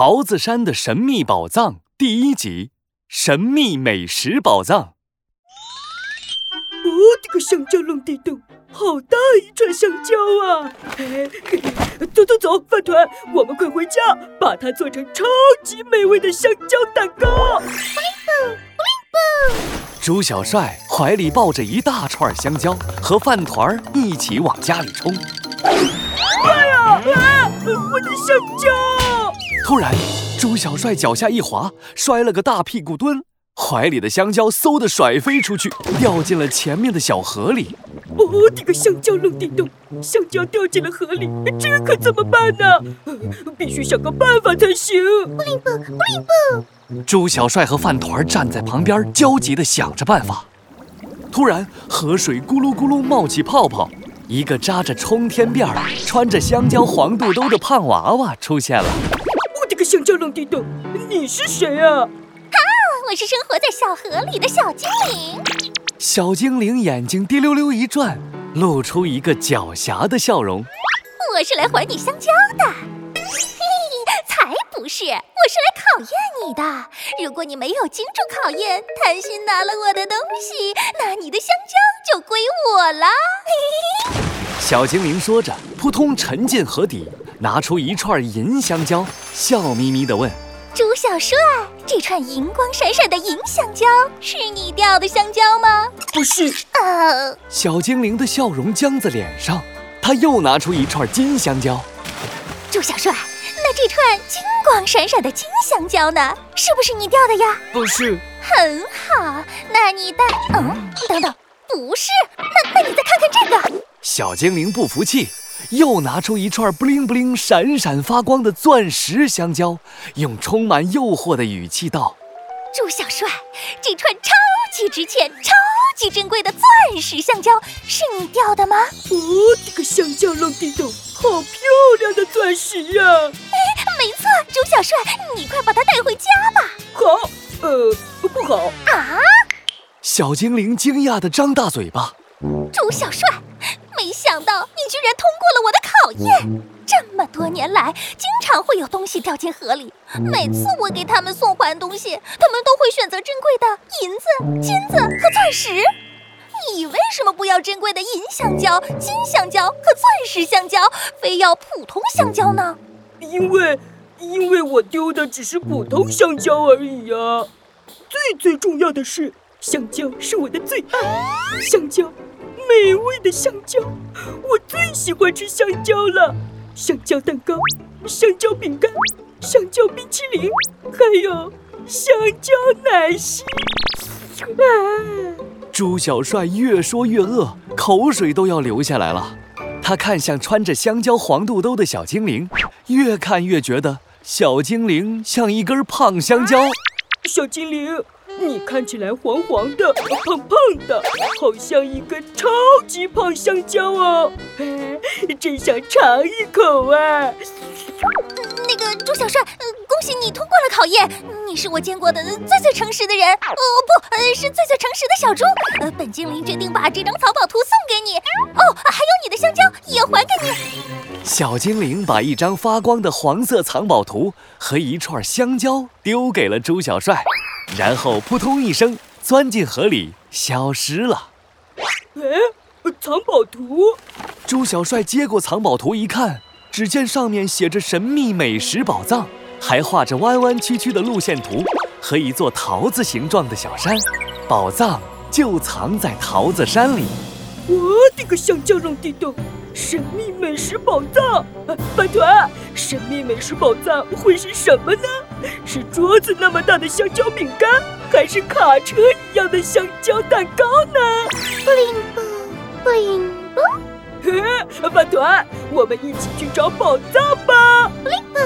桃子山的神秘宝藏第一集：神秘美食宝藏。我的个香蕉龙地洞，好大一串香蕉啊！哎 走走走，饭团，我们快回家，把它做成超级美味的香蕉蛋糕。猪小帅怀里抱着一大串香蕉，和饭团儿一起往家里冲。哎呀，啊，我的香蕉！突然，猪小帅脚下一滑，摔了个大屁股蹲，怀里的香蕉嗖的甩飞出去，掉进了前面的小河里。我的个香蕉落地洞，香蕉掉进了河里，这可怎么办呢？呃必须想个办法才行。猪小帅和饭团儿站在旁边，焦急地想着办法。突然，河水咕噜咕噜冒起泡泡，一个扎着冲天辫儿、穿着香蕉黄肚兜的胖娃娃出现了。我的个香蕉龙地洞，你是谁啊？我是生活在小河里的小精灵。小精灵眼睛滴溜溜一转，露出一个狡黠的笑容。我是来还你香蕉的。嘿嘿，才不是，我是来考验你的。如果你没有经住考验，贪心拿了我的东西，那你的香蕉就归我了。嘿嘿嘿。小精灵说着，扑通沉进河底，拿出一串银香蕉，笑眯眯地问朱小帅，这串银光闪闪的银香蕉是你掉的香蕉吗？不是，呃，小精灵的笑容僵在脸上。他又拿出一串金香蕉，朱小帅，那这串金光闪闪的金香蕉呢？是不是你掉的呀？不是，很好，那你带……嗯，等等，不是，那那你再看看这个。小精灵不服气，又拿出一串布灵布灵、闪闪发光的钻石香蕉，用充满诱惑的语气道猪小帅，这串超级值钱、超级珍贵的钻石香蕉是你掉的吗？哦，这个香蕉龙地洞，好漂亮的钻石呀、没错，猪小帅，你快把它带回家吧。好，呃，不好，啊，：“小精灵惊讶地张大嘴巴。猪小帅，居然通过了我的考验。这么多年来，经常会有东西掉进河里，每次我给他们送还东西，他们都会选择珍贵的银子、金子和钻石。你为什么不要珍贵的银香蕉、金香蕉和钻石香蕉，非要普通香蕉呢？因为因为我丢的只是普通香蕉而已呀、最最重要的是，香蕉是我的最爱，香蕉，美味的香蕉，我最喜欢吃香蕉了。香蕉蛋糕、香蕉饼干、香蕉冰淇淋，还有香蕉奶昔。啊！”猪小帅越说越饿，口水都要流下来了。他看向穿着香蕉黄肚兜的小精灵，越看越觉得小精灵像一根胖香蕉。小精灵，你看起来黄黄的、胖胖的，好像一根超级胖香蕉哦！哎，真想尝一口啊！那个朱小帅，呃，恭喜你通过了考验，你是我见过的最最诚实的人。哦不，呃，是最最诚实的小猪。呃，本精灵决定把这张藏宝图送给你。哦，还有你的香蕉也还给你。小精灵把一张发光的黄色藏宝图和一串香蕉丢给了朱小帅，然后扑通一声钻进河里，消失了。哎，藏宝图，朱小帅接过藏宝图一看，只见上面写着“神秘美食宝藏”，还画着弯弯曲曲的路线图和一座桃子形状的小山，宝藏就藏在桃子山里。我的个香蕉龙地洞，神秘美食宝藏！啊饭团，神秘美食宝藏会是什么呢？是桌子那么大的香蕉饼干，还是卡车一样的香蕉蛋糕呢？布灵布，布灵布，嘿，饭团，我们一起去找宝藏吧！布灵布，